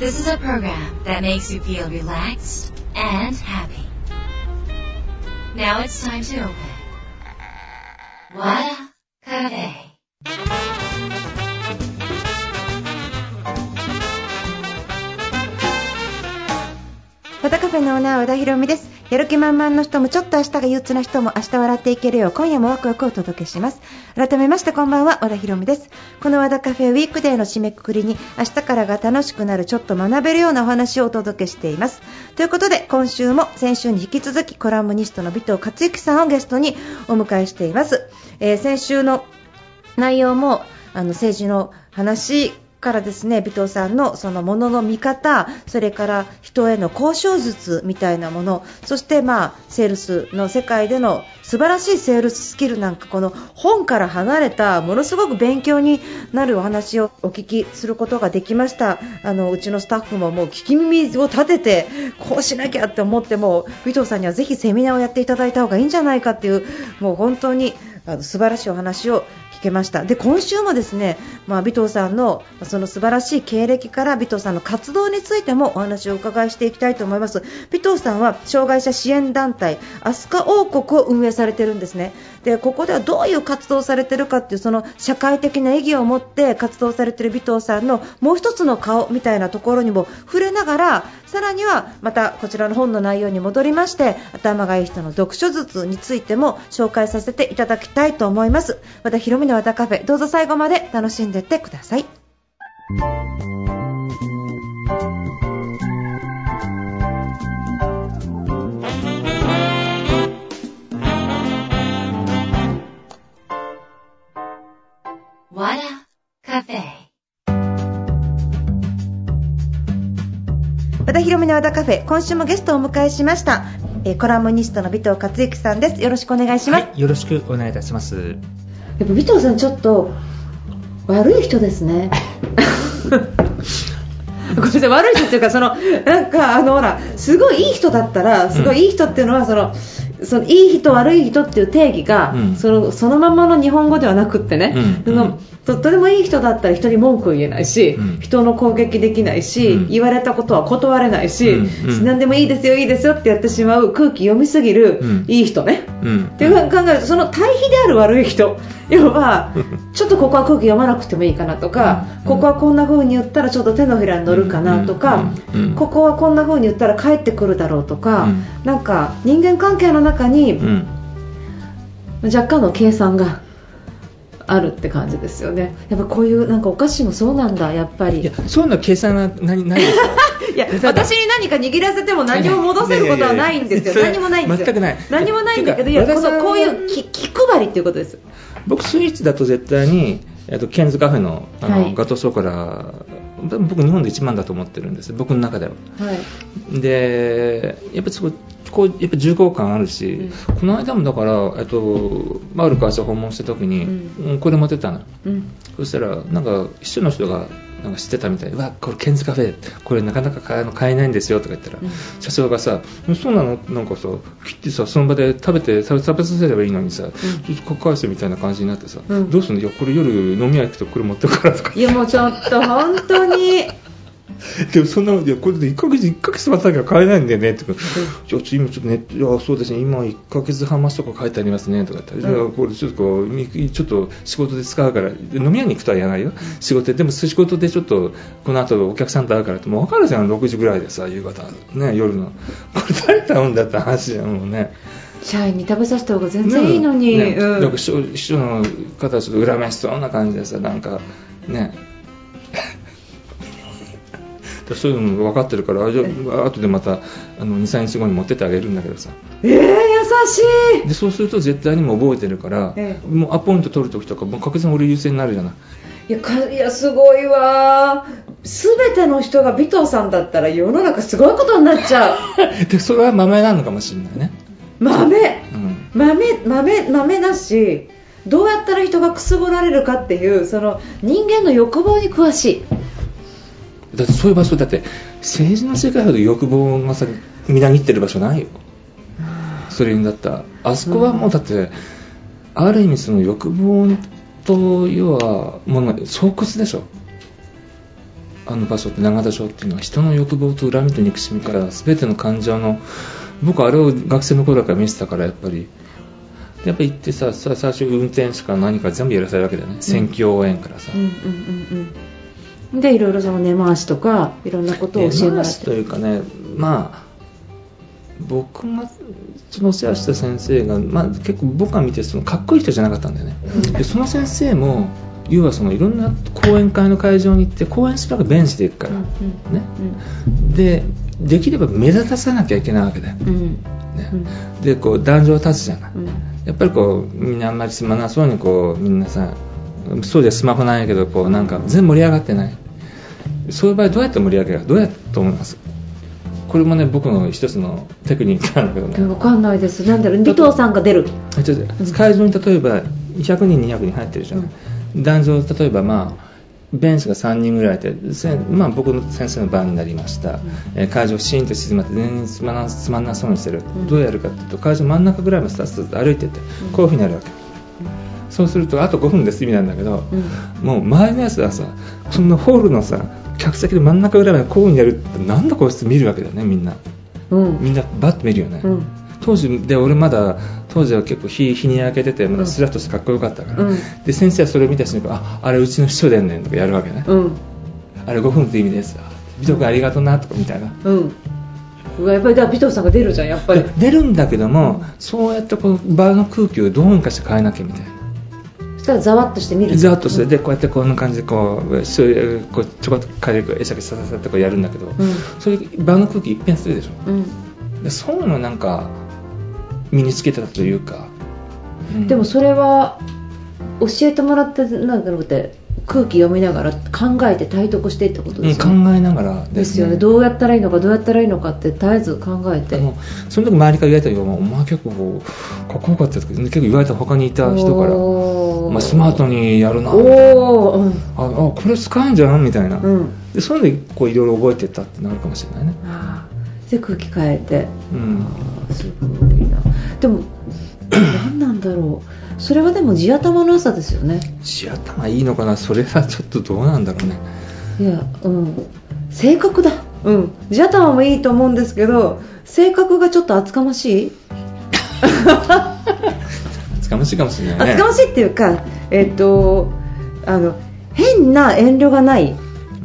This is a program that makes you feel relaxed and happy. Now it's time to open. Wada Cafe. 和田カフェのオーナー和田博美です。やる気満々の人もちょっと明日が憂鬱な人も明日笑っていけるよう今夜もワクワクお届けします。改めましてこんばんは和田博美です。この和田カフェウィークデーの締めくくりに明日からが楽しくなるちょっと学べるようなお話をお届けしています。ということで今週も先週に引き続きコラムニストの尾藤克之さんをゲストにお迎えしています、えー先週の内容もあの政治の話からですね尾藤さんのそのものの見方それから人への交渉術みたいなものそしてまあセールスの世界での素晴らしいセールススキルなんかこの本から離れたものすごく勉強になるお話をお聞きすることができました。あのうちのスタッフももう聞き耳を立ててこうしなきゃって思っても尾藤さんにはぜひセミナーをやっていただいた方がいいんじゃないかっていうもう本当にあの素晴らしいお話を聞けました。で今週もですね、まあ、尾藤さんのその素晴らしい経歴から尾藤さんの活動についてもお話をお伺いしていきたいと思います。尾藤さんは障害者支援団体アスカ王国を運営されてるんですね。でここではどういう活動をされてるかっていうその社会的な意義を持って活動されてる尾藤さんのもう一つの顔みたいなところにも触れながらさらにはまたこちらの本の内容に戻りまして頭がいい人の読書術についても紹介させていただきたいと思います。またひろみの和田カフェどうぞ最後まで楽しんでってください。和田ひろみの和田カフェ今週もゲストをお迎えしました、えーコラムニストの尾藤克之さんです。よろしくお願いします、はい、よろしくお願いいたします。やっぱ尾藤さんちょっと悪い人ですね。ごめんなさい悪い人っていうかそのなんかあのほらすごいいい人だったらすごいいい人っていうのはその、そのいい人悪い人っていう定義が、うん。そのそのままの日本語ではなくってね、うん。そのととてもいい人だったら人に文句言えないし、うん。人の攻撃できないし、うん。言われたことは断れないし、うん。うん。何でもいいですよいいですよってやってしまう空気読みすぎる、うん。いい人ね、うん。っていうふうに考えるとその対比である悪い人要はちょっとここは空気読まなくてもいいかなとか、うん。ここはこんな風に言ったらちょっと手のひらに乗るかなとか、ここはこんな風に言ったら帰ってくるだろうとか、うん。なんか人間関係の中にうん。若干の計算があるって感じですよね。やっぱこういうなんかお菓子もそうなんだやっぱり。いや、そういうの計算が何ないですよ。いや私に何か握らせても何も戻せることはないんですよ。何もないんですよ。全くない。何もないんだけどいやこのこういう気気配りっていうことです。よ僕、スイーツだと絶対に、えっと、ケンズカフェのあの、はい。ガトーショコラ、僕、日本で一番だと思ってるんです、僕の中では。はい。で、やっぱりそこ、こうやっぱ重厚感あるし、この間もだから、えっと、まあ、ある会社訪問した時に、ううんこれ持ってったの。うん。そしたら、なんか、一緒の人が、なんか知ってたみたいで、うわ、これケンズカフェ、これなかなか買買えないんですよとか言ったら、うん。社長がさ、そうなの？なんかさ、切ってさ、その場で食べて、食べさせればいいのにさ、ちょっと返せみたいな感じになってさ、うん。どうすんの？いや、これ夜飲み屋行くとこれ持ってくからとか。いやもうちょっと本当に でもそんなの、いや、これで1ヶ月、1ヶ月待たなきゃ買えないんだよね、とか、じゃあ、今ちょっとね、いや、そうですね、今1ヶ月半待ちとか書いてありますね、とか言ったら、じゃあ、これちょっとこう、みちょっと仕事で使うから、で飲み屋に行くとは言わないよ。仕事で、でも仕事でちょっと、この後お客さんと会うからって、もう分かるじゃん、6時ぐらいでさ、夕方、ね、夜の。これ誰と会うんだって話じゃん、もうね。社員に食べさせた方が全然いいのに、ね。うん。なんか秘書の方ちょっと恨めしそうな感じでさなんかねそういうのも分かってるからあじゃあ後でまたあの23日後に持ってってあげるんだけどさ。えー、優しい。でそうすると絶対にもう覚えてるから、ええ。もうアポイント取るときとかもう確実に俺優先になるじゃない。いやかいやすごいわ。全ての人が尾藤さんだったら世の中すごいことになっちゃう。でそれは豆なのかもしれないね、豆。うん、豆豆豆だしどうやったら人がくすぐられるかっていうその人間の欲望に詳しいだってそういう場所だって政治の世界ほど欲望がさみなぎってる場所ないよ。それにだったら。あそこはもうだって、ある意味その欲望と要はもうな巣窟でしょ。あの場所って永田町っていうのは人の欲望と恨みと憎しみから全ての感情の僕あれを学生の頃から見てたからやっぱり。やっぱ行ってささ最初運転手から何か全部やらされるわけだよね、選挙応援からさ、うんうんうんうんでいろいろその根回しとかいろんなことを教えてもというかねまあ僕がそのお世話した先生が、まあ、結構僕が見てそのかっこいい人じゃなかったんだよね、でその先生も要はそのいろんな講演会の会場に行って講演するわけベンチで行くから、うんね。でできれば目立たさなきゃいけないわけだよ、ね。うん。でこう壇上立つじゃない、うん。やっぱりこうみんなあんまりつまなそうにこうみんなさそうじゃスマホないけどこうなんか全然盛り上がってないそういう場合どうやって盛り上げるかどうやと思います？これもね僕の一つのテクニックなんだけどね。わかんないです。なんだろう。尾藤さんが出る。会場に例えば100人200人入ってるじゃない、壇上例えばまあベンチが3人ぐらいいて、せまあ、僕の先生の番になりました、えー会場シーンと静まって全然つまなつまんなそうにしてる、ん。どうやるかっていうと会場真ん中ぐらいまでスタスタ歩いてってこういうふうになるわけ、そうするとあと5分です意味なんだけど、うん。もう周りのやつはさそんなホールのさ客席の真ん中ぐらいまでこういうふうにやるってなんだこいつ見るわけだよねみんな。うん。みんなバッと見るよね、うん。当時で俺まだ当時は結構日日に焼けててまだスラッとしてかっこよかったから、うん。で先生はそれを見た瞬間ああれうちの師匠でんねんとかやるわけね、うん。あれ5分って意味です美徳ありがとうなとかみたいな、うん。うわやっぱりだ尾藤さんが出るじゃんやっぱり。で出るんだけども、そうやってこう場の空気をどうにかして変えなきゃみたいな。そしたらざわっとして見るざっとして、でこうやってこんな感じでこうそういうこうちょこっと軽く会釈さささってこうやるんだけど、ん。それ場の空気一変するでしょ。うん。でそういうのなんか身につけてたというか、うんでもそれは教えてもらってなんだろうって空気読みながら考えて体得してってことうんですよね、考えながらでですすねよね。どうやったらいいのかどうやったらいいのかって絶えず考えて。その時周りから言われたよお前結構かっこよかったよとか結構言われた他にいた人からおー。お前スマートにやるな。おおうん。ああこれ使えんじゃんみたいな、うん。でそういうのでこういろいろ覚えてったってなるかもしれないね。で空気変えて。うん。すごいな。でも何なんだろう。それはでも地頭の良さですよね。地頭いいのかな？それはちょっとどうなんだろうね。いやうん。性格だ。うん。地頭もいいと思うんですけど性格がちょっと厚かましい？つかましいかもしれないね。厚かましいっていうかえっとあの変な遠慮がない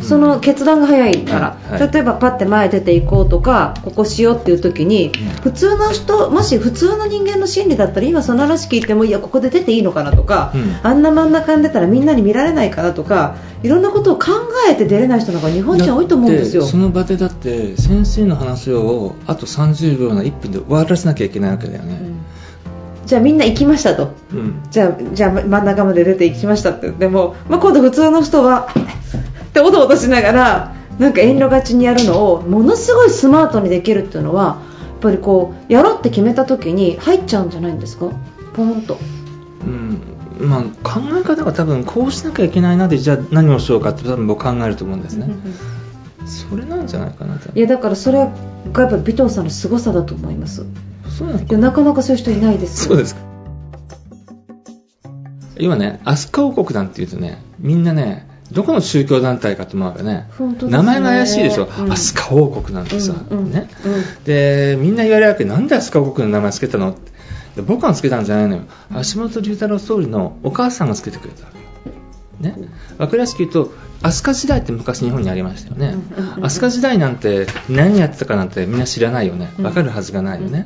その決断が早いから、例えばパッて前出ていこうとかここしようっていう時に普通の人もし普通の人間の心理だったら今その話聞いてもいやここで出ていいのかなとか、うん。あんな真ん中に出たらみんなに見られないかなとかいろんなことを考えて出れない人の方が日本人は多いと思うんですよ。その場でだって先生の話をあと30秒な1分で終わらせなきゃいけないわけだよね、うん。じゃあみんな行きましたと。うん。じゃあじゃあ真ん中まで出て行きましたって。言っても、まあ、今度普通の人はっておどおどしながらなんか遠慮がちにやるのをものすごいスマートにできるっていうのはやっぱりこうやろうって決めた時に入っちゃうんじゃないんですか？ポンと。うん。まあ、考え方が多分こうしなきゃいけないなでじゃあ何をしようかって多分僕考えると思うんですね、それなんじゃないかなと。いやだからそれがやっぱり尾藤さんの凄さだと思います。そうなのいやなかなかそういう人いないですそうですか。今ね飛鳥王国なんていうとねみんなねどこの宗教団体かと思うわけね。ね。名前が怪しいでしょ、うん。飛鳥王国なんてさ、うんうんねうん。でみんな言われるわけ。なんで飛鳥王国の名前つけたの？ってで僕がつけたんじゃないのよ。橋本龍太郎総理のお母さんがつけてくれたね、分かりやすく言うと飛鳥時代って昔日本にありましたよね、飛鳥時代なんて何やってたかなんてみんな知らないよね。分かるはずがないよね、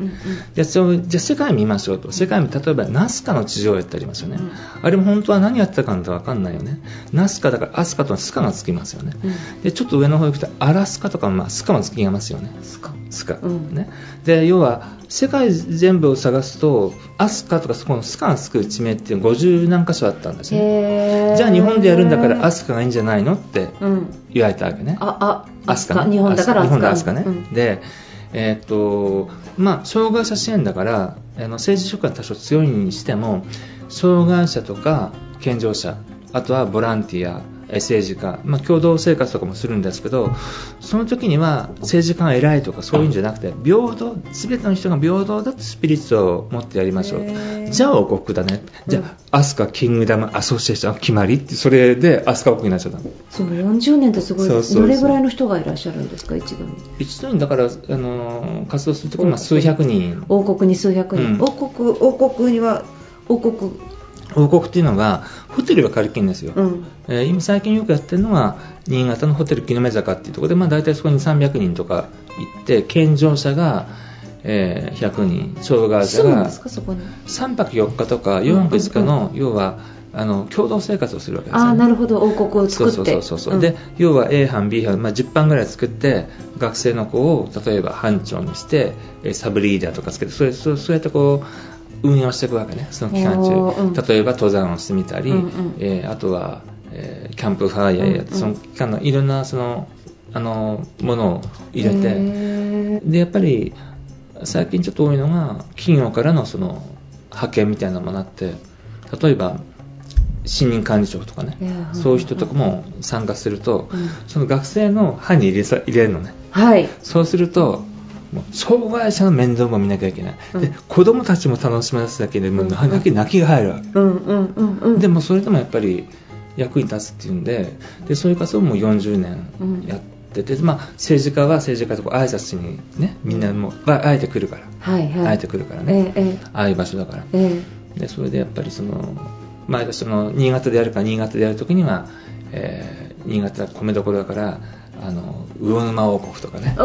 じゃあじゃあ世界見ましょうと。世界見例えばナスカの地上絵ってありますよね、うんあれも本当は何やってたかなんて分かんないよね。ナスカだからアスカとスカがつきますよね、うん。でちょっと上の方行くとアラスカとか、まあ、スカもつきますよね。スカ、うん。ね、で要は世界全部を探すとアスカとかそこのスカがつく地名っていうの50何箇所あったんですね。じゃあ日本でやるんだからアスカがいいんじゃないの？ってうん。言われたわけね。ああアスカね。日本だから日本でアスアスカカね、でえーっとまあ障害者支援だからあの政治色が多少強いにしても障害者とか健常者あとはボランティアえ政治家、まあ、共同生活とかもするんですけどその時には政治家が偉いとかそういうんじゃなくて平等全ての人が平等だとスピリッツを持ってやりましょう。じゃあ王国だね。じゃあアスカキングダムアソシエーション決まりってそれでアスカ王国になっちゃったの。その40年ってすごい。どれぐらいの人がいらっしゃるんですか一度に？一度にだから、あのー活動するときには数百人。王国に数百人、うん。王国王国には王国王国っていうのがホテルが借り切るんですよ、うん。えー今最近よくやってるのが新潟のホテル木の目坂っていうところで、まあ、大体そこに300人とか行って健常者が、えー100人障害者が住むんですかそこに。3泊4日とか4泊5日の、要はあの共同生活をするわけですよ、ね、ああなるほど。王国を作って。そうそうそうそう、ん。で要は A 班 B 班、まあ、10班ぐらい作って学生の子を例えば班長にしてえーサブリーダーとかつけてそれそうそうやってこう運用していくわけねその期間中、例えば登山をしてみたり、うんうん。えーあとは、えーキャンプファイヤーやって、その期間のいろんなそのあのものを入れてでやっぱり最近ちょっと多いのが企業からのその派遣みたいなものがあって例えば新任管理職とかねそういう人とかも参加すると、うん。その学生の班に入れさ入れるのね。はい。そうすると障害者の面倒も見なきゃいけない、うん。で子供たちも楽しませなきゃいけないもううん泣き泣きが入るわけ、うんうんうんうん。でもそれでもやっぱり役に立つっていうんででそういう活動も40年やってて、まあ、政治家は政治家とこう挨拶にねみんなもうああえて来るから、はいはい。あえて来るからね、えええああいう場所だから。ええ。でそれでやっぱりその前田その新潟でやるか新潟でやるときには、えー新潟は米どころだからあの魚沼王国とかね。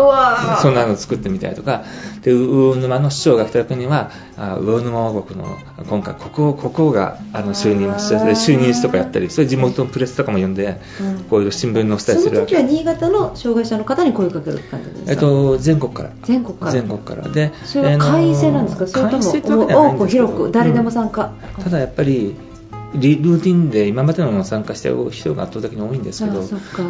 そんなの作ってみたりとか。で魚沼の市長が来た時にはあ魚沼王国の今回ここここがあの就任してで就任式とかやったりそれ地元のプレスとかも呼んで、うん。こういう新聞に載せたりするわけ。その時は新潟の障害者の方に声かける感じですか、えっと、全国から。全国から。全国から。でそれは会員制なんですか、それとも多く広く誰でも参加、ただやっぱりリルーティンで今までのも参加してる人が圧倒的に多いんですけど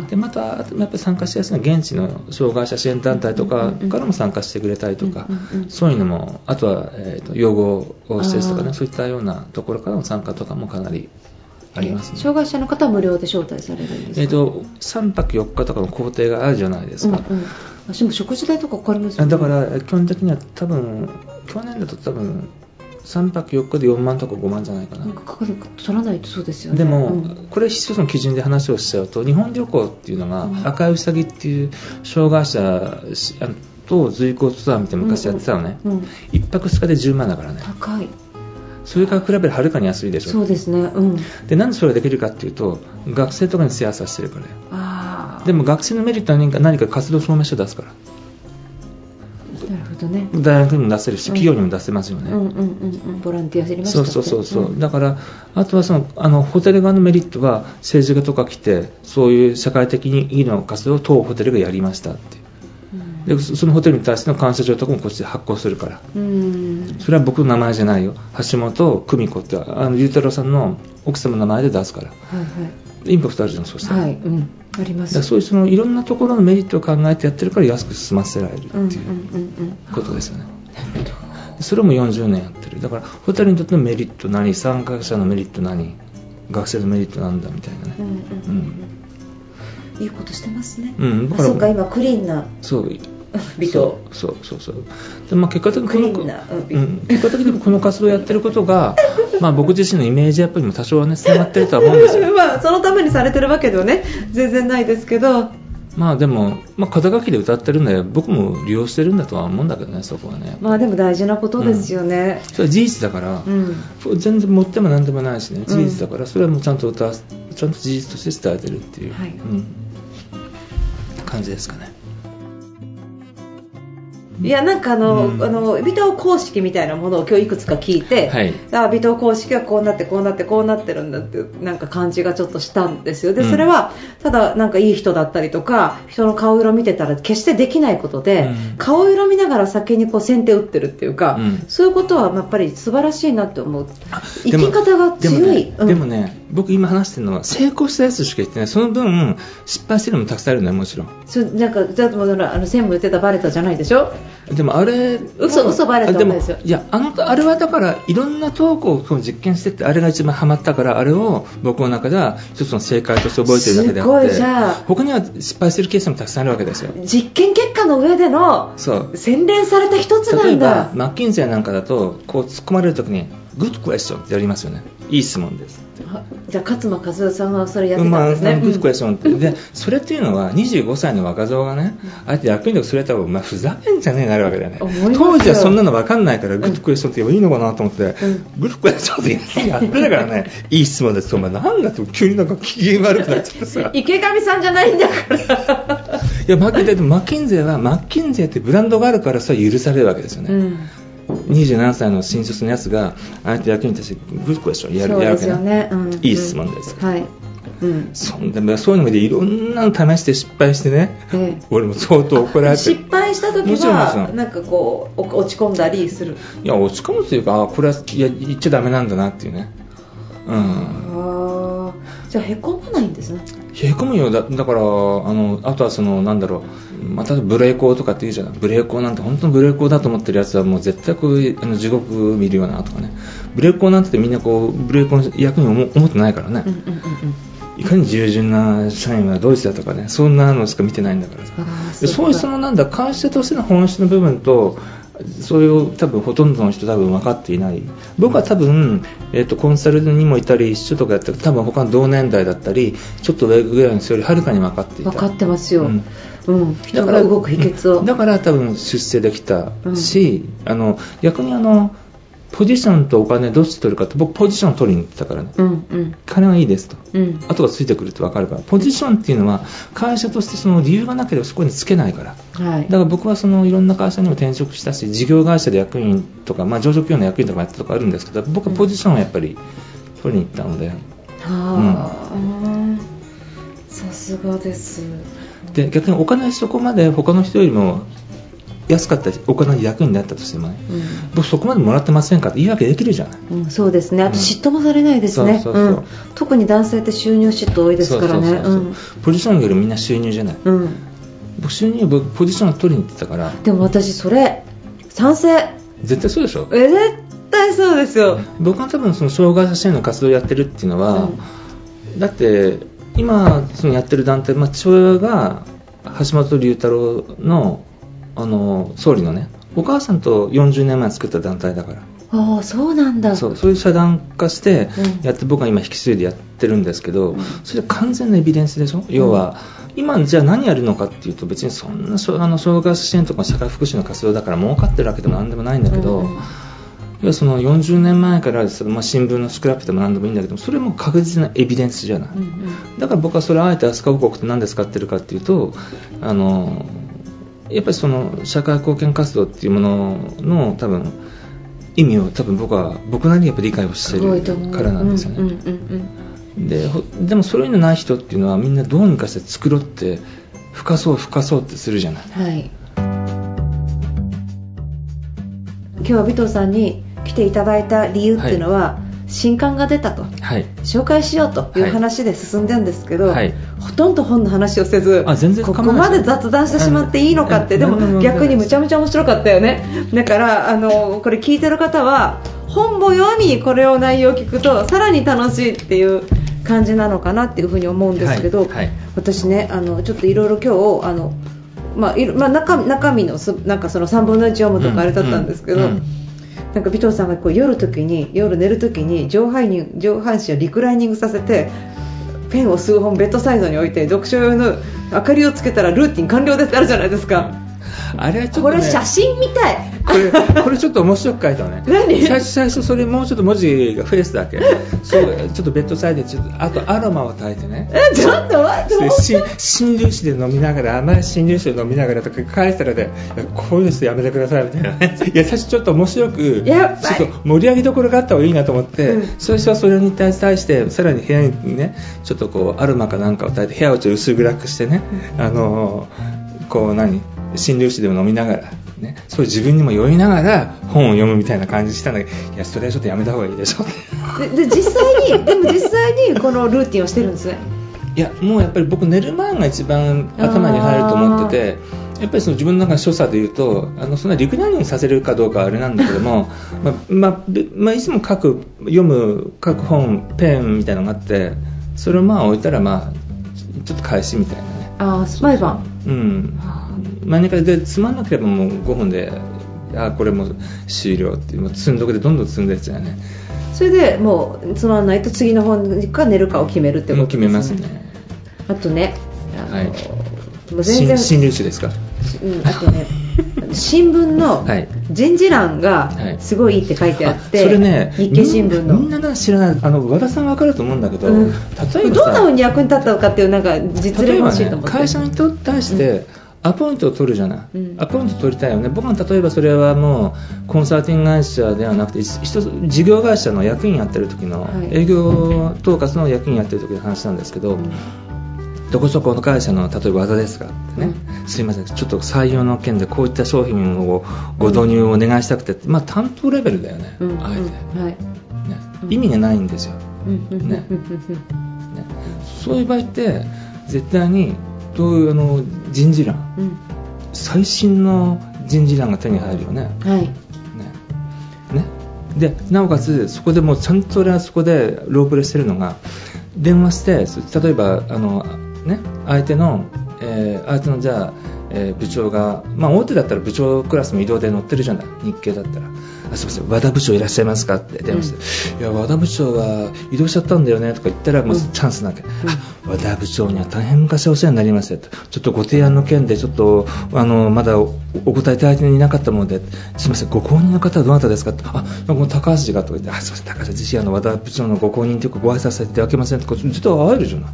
でまたやっぱり参加しやすいのは現地の障害者支援団体とかからも参加してくれたりとか、そういうのもあとは、えーと養護施設とかねそういったようなところからの参加とかもかなりありますね。障害者の方は無料で招待されるんですか、えー、と3泊4日とかの工程があるじゃないですか、うんうん、私も食事代とかかかりますよね。だから基本的には多分去年だと多分3泊4日で4万とか5万じゃないかな、なんかかかる取らないとそうですよね。でも、うん。これ一つの基準で話をしちゃうと日本旅行っていうのが、うん。赤いうさぎっていう障害者と随行ツアーみたいなの昔やってたのね、うんうん。一泊2日で10万だからね。高い。それから比べるはるかに安いでしょそうですね。うん。でなんでそれができるかっていうと学生とかにシェアさせてるから。でも学生のメリットは何か何か活動証明書出すからなるほどね。大学にも出せるしうん。企業にも出せますよね、うんうんうんうん。ボランティアやりましたそうそうそうそう、ん。だからあとはそのあのホテル側のメリットは政治家とか来てそういう社会的にいいの活動を当ホテルがやりましたってでそそのホテルに対しての感謝状とかもこっちで発行するから。うん。それは僕の名前じゃないよ。橋本久美子ってあの龍太郎さんの奥様の名前で出すから。はいインパクトあるじゃんそうしたら,、はいはいうんあります。そういうそのいろんなところのメリットを考えてやってるから安く済ませられるってうんうんいううん。ことですよね、それも40年やってる。だからホテルにとってのメリット何？参加者のメリット何？学生のメリットなんだみたいなね。うんうん。うん。いいことしてますね。うんだからあそうか今クリーンなそう美と。そうそうそう。で、まあ、結果的にこのうん結果的にこの活動をやってることが、まあ、僕自身のイメージアップにも多少はねつながってるとは思うんですよ。まあそのためにされてるわけではね全然ないですけど。まあでも、まあ、肩書きで歌ってるんで僕も利用してるんだとは思うんだけどねそこはね。まあでも大事なことですよね。それは事実だから、うん。全然持っても何でもないしね事実だからそれはもうちゃんと歌わちゃんと事実として伝えてるっていう、はい。うん、感じですかねいやなんかあの、うん。あの微糖公式みたいなものを今日いくつか聞いて、はい。あ微糖公式はこうなってこうなってこうなってるんだっていうなんか感じがちょっとしたんですよ。でうん。それはただなんかいい人だったりとか人の顔色見てたら決してできないことで、うん。顔色見ながら先にこう先手打ってるっていうか、うん。そういうことはやっぱり素晴らしいなって思う。生き方が強い。でもね,、でもね僕今話してるのは成功したやつしか言ってない。その分失敗してるのもたくさんあるのよもちろん。そなんかだってもうあの専務言ってたバレたじゃないでしょ？でもあれ嘘嘘バレたでもですよ。いやあのあれはだからいろんなトークを実験してってあれが一番ハマったからあれを僕の中では一つの正解として覚えてるだけであすごいってじゃあ他には失敗してるケースもたくさんあるわけですよ。実験結果の上でのそう。洗練された一つな例えばんだマッキンゼーなんかだとこう突っ込まれるときにグッドクエスチョンってやりますよね。いい質問です。あじゃあ勝間和代さんはそれやってまあ、たんですね、グッドクエスチョンって、でそれっていうのは25歳の若造がね、あえて役員とかそれたら、まあ、ふざけんじゃねえなるわけだよね。当時はそんなの分かんないから、グッドクエスチョンって言えばいいのかなと思って、うん。グッドクエスチョンってやってたからね、いい質問です。お前なんだって急になんか機嫌悪くなっちゃってさ。池上さんじゃないんだから。いやマッキンゼーマッキンゼーはマッキンゼーってブランドがあるからそれは許されるわけですよね、うん27歳の新卒のやつがあえて役員としてグッドクエスチョンやるわけねうんいい質問です、はい、うん。そんでそういうのでいろんなの試して失敗してね、ええ。俺も相当怒られて。失敗した時はなんかこうお落ち込んだりする？いや落ち込むというかあこれはいや言っちゃダメなんだなっていうね。うん。ああじゃあへこまないんですね。冷え込むよ。だだからあのあとはそのなんだろう。またブレーコーとかって言うじゃない。ブレーコーなんて本当のブレーコーだと思ってるやつはもう絶対こうあの地獄見るよなとかね。ブレーコーなんてみんなこうブレーコーの役に思思ってないからね、うんうんうんうん。いかに従順な社員はドイツだとかね。そんなのしか見てないんだからさ。そういうそのなんだ会社としての本質の部分とそれを多分ほとんどの人多分分かっていない。僕は多分、えー、とコンサルにもいたり一緒とかやってる多分他の同年代だったりちょっと上ぐらいの人よりはるかに分かっていた。分かってますよ、ううん。ん人が動く秘訣を。だから多分出世できたし、あの逆にあのポジションとお金どっち取るかって僕ポジション取りに行ってたからね。うんうん。金はいいですと。うん。後がついてくるって分かるから。ポジションっていうのは会社としてその理由がなければそこにつけないから。はい。だから僕はそのいろんな会社にも転職したし事業会社で役員とか、まあ、上場企業の役員とかもやったとかあるんですけど僕はポジションをやっぱり取りに行ったので。はあ、さすがです。で逆にお金そこまで他の人よりも安かったりお金に役になったとしてもね僕そこまでもらってませんかって言い訳できるじゃない。うん、うん、そうですね。あとうん嫉妬もされないですね。特に男性って収入嫉妬多いですからね。ポジションよりみんな収入じゃない。うん、うん、僕収入僕ポジションを取りに行ってたから。でも私それ賛成。絶対そうでしょ。え絶対そうですよ。僕は多分その障害者支援の活動をやってるっていうのは、だって今そのやってる団体、まあ、父親が橋本龍太郎のあの総理のねお母さんと40年前作った団体だから。ああそうなんだ。そうそういう社団化してうん。やって僕は今引き継いでやってるんですけど、うん。それは完全なエビデンスでしょ？要は今じゃあ何やるのかっていうと別にそんなあの障害者支援とか社会福祉の活動だから儲かってるわけでも何でもないんだけど、うん。うん要はその40年前からですまあ、新聞のスクラップでも何でもいいんだけどそれも確実なエビデンスじゃない、うんうん。だから僕はそれをあえて飛鳥王国って何で使ってるかっていうとあのやっぱりその社会貢献活動っていうものの多分意味を多分僕は僕なりにやっぱり理解をしてるからなんですよね、う。んうんうんでほでもそういうのない人っていうのはみんなどうにかして作ろうって深かそう深かそうってするじゃない。うんはい。今日は尾藤さんに来ていただいた理由っていうのは、新刊が出たと。はい。紹介しようという話で進んでるんですけど、はい。ほとんど本の話をせずあ全然ここまで雑談してしまっていいのかってうん。でもうん。うん。逆にむちゃむちゃ面白かったよね。だからあのこれ聞いてる方は本も読みこれを内容を聞くとさらに楽しいっていう感じなのかなっていうふうに思うんですけど、はい。はい。私ねあのちょっといろいろ今日あのまあまあ、中中身のすなんかその3分の1読むとかあれだったんですけど、うん。うんなんか尾藤さんがこう夜時に夜寝る時に上半身上半身をリクライニングさせてペンを数本ベッドサイドに置いて読書用の明かりをつけたらルーティン完了ですってあるじゃないですか、あれはちょっと、ね、これ写真みたい。これこれちょっと面白く書いたのね。何？最初最初それもうちょっと文字が増やすだけ。そうちょっとベッドサイドでちょっとあとアロマを焚いてね。えちょっと待って新粒子で飲みながら甘い新粒子で飲みながらとか書いてたらねこういうのやめてくださいみたいなね。いや最初ちょっと面白くちょっと盛り上げどころがあった方がいいなと思って、うん。最初はそれに対してさらに部屋にねちょっとこうアロマかなんかを焚いて部屋をちょっと薄暗くしてね、あのこう何？診療室でも飲みながら、ね、そういう自分にも酔いながら本を読むみたいな感じしたんだけどいやそれはちょっとやめた方がいいでしょ。でで実際に でも実際にこのルーティンをしてるんですね。いやもうやっぱり僕寝る前が一番頭に入ると思っててやっぱりその自分の中の所作で言うとあのそんな陸にさせるかどうかはあれなんだけども、まあまあべまあ、いつも書く読む書く本ペンみたいなのがあってそれをまあ置いたらまあちょっと返しみたいなね。ああ毎晩。うん真ん中でつまんなければもう5分であこれもう終了っていうもう積んどくでどんどん積んでっちゃうね。それでもうつまんないと次の本か寝るかを決めるってこともう決めますね。あとねあの、はい。もう全然新新入手ですか？うん、あとね新聞の はい。人事欄がはいすごいいいって書いてあって、あそれね日経新聞の。みんなみんな知らないあの和田さん分かると思うんだけど、うん。例えばどんなさ風に役に立ったのかっていうなんか実例欲しいと思って、会社にと対してアポイントを取るじゃない、うん。アポイント取りたいよね。僕は例えばそれはもうコンサルティング会社ではなくて一一つ事業会社の役員やってる時の、はい。営業統括の役員やってる時の話なんですけど、どこそこの会社の例えば技ですか？ってね、すいません。ちょっと採用の件でこういった商品をご導入をお願いしたくて、まあ担当レベルだよね、うん。あえて、はい。ね、意味がないんですよ、うん。うん。ね。う んね、そういう場合って絶対にどういうあの人事欄うん。最新の人事欄が手に入るよね。うんはい。ね。ね。でなおかつそこでもうちゃんと俺はそこでロープレしてるのが電話してそ例えばあの、ね、相手の、えー相手のじゃあ、えー部長が、まあ、大手だったら部長クラスの移動で乗ってるじゃない。日経だったら。あすみません。和田部長いらっしゃいますか？って電話して、いや和田部長は移動しちゃったんだよね。とか言ったらもうチャンスなわけ、あ和田部長には大変昔お世話になりましたよ。とちょっとご提案の件でちょっとあのまだおお答えいただいていなかったもので。すみません。ご公認の方はどなたですか？ってあこの高橋がとか言って。あすみません。高橋自身あの和田部長のご公認というかご挨拶させていただけませんと。か実は会えるじゃない。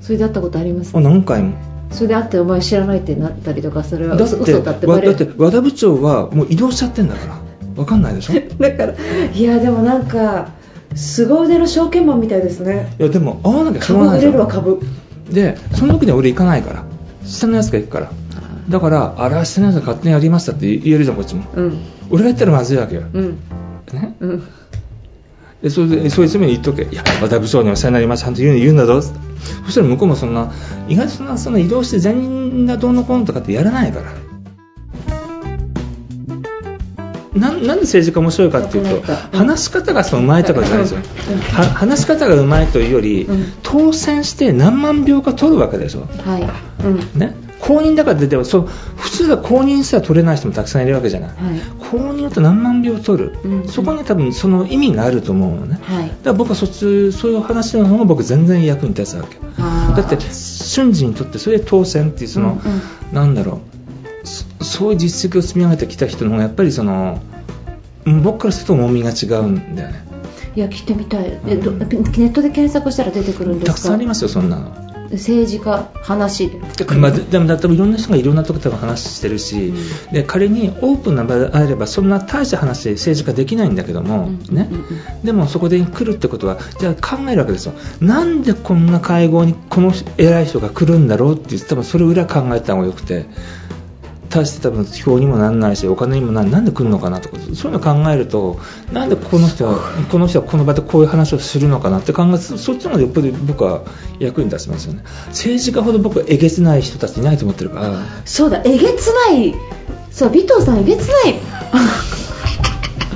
それで会ったことありますあ何回もそれで会ってお前知らないってなったりとかそれはだって嘘嘘だってわバレる。だって和田部長はもう移動しちゃってんだから。わかんないでしょ？い だからいやでもなんか凄腕の証券マンみたいですね。やでも会わなきゃしょうがないじゃん。れるわ株。でその時には俺行かないから。下のやつが行くから。だからあれは下のやつが勝手にやりましたって言えるじゃんこっちも。うん。俺が言ったらまずいわけよ、うん。ね？うんでそれでそいつに言っとけ。いや和田部長にお世話になりましたちゃんと言う言うんだぞ。そしたら向こうもそんな意外とそんなそんな移動して全員がどうのこうのとかってやらないから。なんなんで政治家面白いかっていうと話し方がそのうまいとかじゃないですよ。話し方がうまいというより、うん。当選して何万票か取るわけでしょ。はい。うん。ね、公認だから出てもそう普通は公認すら取れない人もたくさんいるわけじゃない、はい。公認だと何万票取る、うんそこに多分その意味があると思うのね、はい。だから僕はそっちそういう話の方が僕全然役に立つわけ。だって瞬時にとってそれで当選っていうその、うんうん。なんだろう。そそういう実績を積み上げてきた人の方がやっぱりそのうん僕からすると重みが違うんだよね。いや聞いてみたい。えどネットで検索したら出てくるんですか？たくさんありますよそんなの政治家話。でまあ、ででもだっていろんな人がいろんなところで話してるし、で仮にオープンな場であればそんな大した話で政治家できないんだけども、うん。ね。うん。うん。でもそこで来るってことはじゃあ考えるわけですよ。なんでこんな会合にこの偉い人が来るんだろうって多分それ裏考えた方がよくて大して多分票にもなんないしお金にもなんなんで来るのかなと。かそういうの考えるとなんでこの人はこの人はこの場でこういう話をするのかなって考えそそっちの方がよっぽど僕は役に立ちますよね。政治家ほど僕はえげつない人たちいないと思ってるから。そうだえげつない。そう尾藤さんえげつない。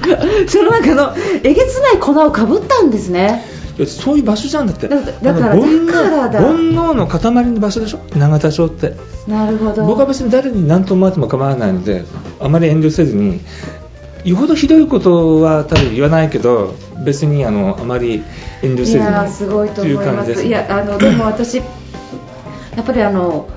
その中のえげつない粉をかぶったんですねそういう場所じゃんだってだだから煩悩の塊の場所でしょ？永田町って。なるほど。僕は別に誰に何と思われても構わないのであまり遠慮せずによほどひどいことは多分言わないけど別にあのあまり遠慮せいずに。やーすごいと思います。いやあのでも私やっぱりあの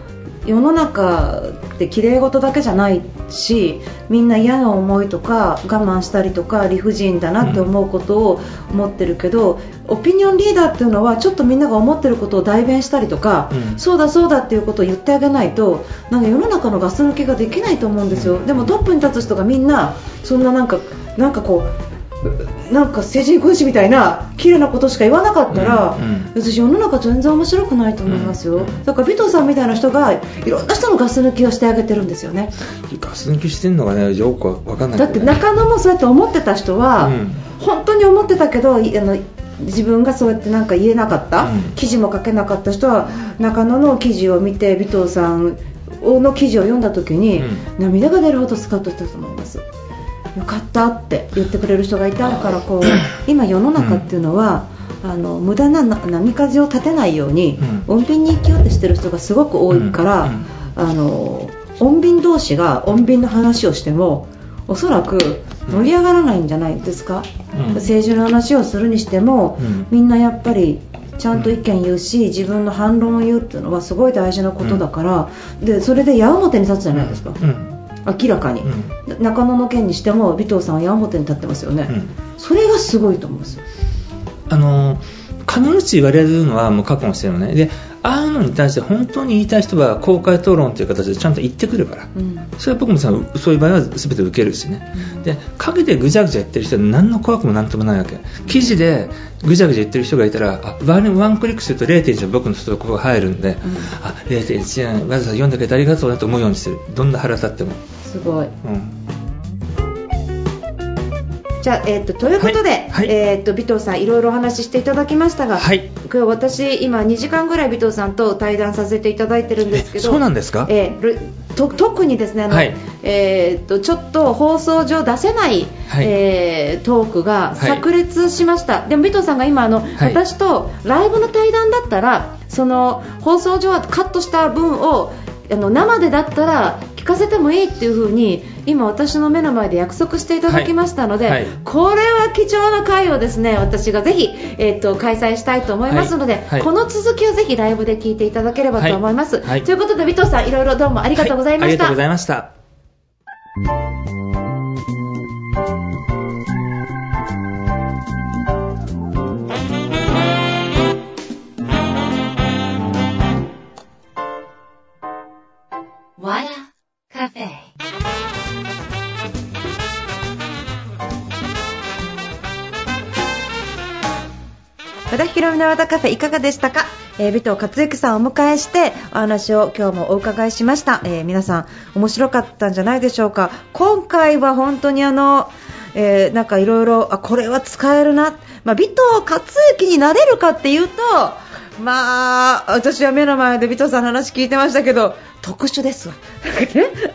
世の中って綺麗事だけじゃないしみんな嫌な思いとか我慢したりとか理不尽だなって思うことを思ってるけど、オピニオンリーダーっていうのはちょっとみんなが思ってることを代弁したりとか、うん。そうだそうだっていうことを言ってあげないとなんか世の中のガス抜きができないと思うんですよ。でもトップに立つ人がみんなそんななんかなんかこう なんか成人君子みたいな綺麗なことしか言わなかったら、うんうん。私世の中全然面白くないと思いますよ、うんだから尾藤さんみたいな人がいろんな人のガス抜きをしてあげてるんですよね。ガス抜きしてんのがねよくわかんないだって中野もそうやって思ってた人は、うん。本当に思ってたけどいあの自分がそうやってなんか言えなかった、うん。記事も書けなかった人は中野の記事を見て尾藤さんの記事を読んだ時に、うん。涙が出るほどスカッとしたと思いますよかったって言ってくれる人がいたからこう今世の中っていうのは、あの無駄なな波風を立てないように、うん。穏便に生きようとしてる人がすごく多いから、あの穏便同士が穏便の話をしてもおそらく盛り上がらないんじゃないですか、うん。政治の話をするにしても、うん。みんなやっぱりちゃんと意見言うし自分の反論を言うっていうのはすごい大事なことだから、でそれで矢面に立つじゃないですか、うん明らかに、う中野の件にしても尾藤さんは矢面に立ってますよね、うん。それがすごいと思うんですよ。あの必ず言われるのはもう過去のしてるのね。でああいうのに対して本当に言いたい人は公開討論という形でちゃんと言ってくるから。うん。それは僕もさそういう場合は全て受けるしね、で陰でぐちゃぐちゃ言ってる人は何の怖くもなんともないわけ。記事でぐちゃぐちゃ言ってる人がいたらあワンワンクリックすると0.1僕の人とここが入るんで、あ0.1円わざわざ読んでくれてありがとうねと思うようにしてる。どんな腹立っても、すごい。うん、じゃあ、えー、とということで、はい。はい。えー、と尾藤さんいろいろお話ししていただきましたが、はい。今日私今2時間ぐらい尾藤さんと対談させていただいてるんですけどえそうなんですか？えーると特にですねあの、はい。えー、とちょっと放送上出せない、はい。えートークがはい。炸裂しました、でも尾藤さんが今あの、はい。私とライブの対談だったらその放送上はカットした分をあの生でだったら聞かせてもいいっていう風に今私の目の前で約束していただきましたので、はい。はい。これは貴重な回をですね私がぜひ、えー、と開催したいと思いますので、はい。はい。この続きをぜひライブで聞いていただければと思います、ということで尾藤さんいろいろどうもありがとうございました、はありがとうございました田ヒロミの和田カフェいかがでしたか、えー、尾藤克之さんをお迎えしてお話を今日もお伺いしました、えー皆さん面白かったんじゃないでしょうか？今回は本当にあのえーなんかいろいろこれは使えるな、まあ、尾藤克之になれるかっていうとまあ私は目の前で尾藤さんの話聞いてましたけど特殊ですわ。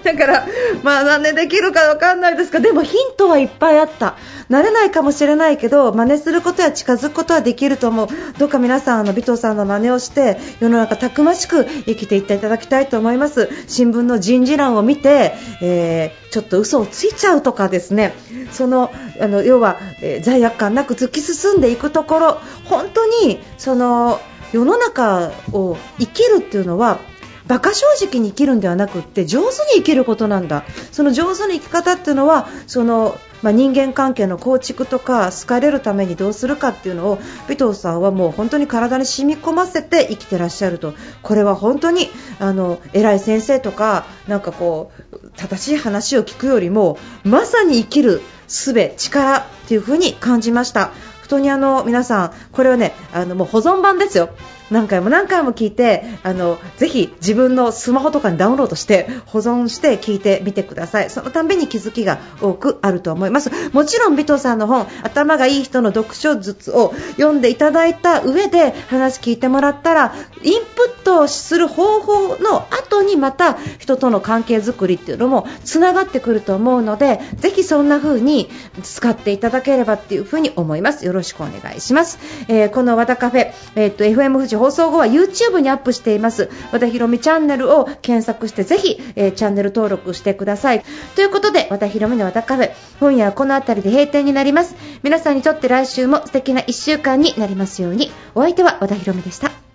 だからまあ真似できるかわかんないですがでもヒントはいっぱいあった。慣れないかもしれないけど真似することや近づくことはできると思う。どうか皆さんあの尾藤さんの真似をして世の中たくましく生きていっていただきたいと思います。新聞の人事欄を見て、えーちょっと嘘をついちゃうとかですね。そのあの要は、えー罪悪感なく突き進んでいくところ。本当にその世の中を生きるっていうのは馬鹿正直に生きるんではなくって上手に生きることなんだその上手に生き方っていうのはその、まあ、人間関係の構築とか好かれるためにどうするかっていうのを尾藤さんはもう本当に体に染み込ませて生きてらっしゃるとこれは本当にあの偉い先生とかなんかこう正しい話を聞くよりもまさに生きる術力っていう風に感じました。本当にあの皆さん、これはねあのもう保存版ですよ。何回も何回も聞いてあのぜひ自分のスマホとかにダウンロードして保存して聞いてみてください。そのたんびに気づきが多くあると思います。もちろん尾藤さんの本頭がいい人の読書術を読んでいただいた上で話聞いてもらったらインプットする方法の後にまた人との関係づくりっていうのもつながってくると思うのでぜひそんな風に使っていただければっていう風に思います。よろしくお願いします、えーこの和田カフェ、えー、と FM 富士放送後は YouTube にアップしています。和田ひろみチャンネルを検索してぜひ、えーチャンネル登録してください。ということで和田ひろみの和田カフェ今夜はこの辺りで閉店になります。皆さんにとって来週も素敵な1週間になりますように。お相手は和田ひろみでした。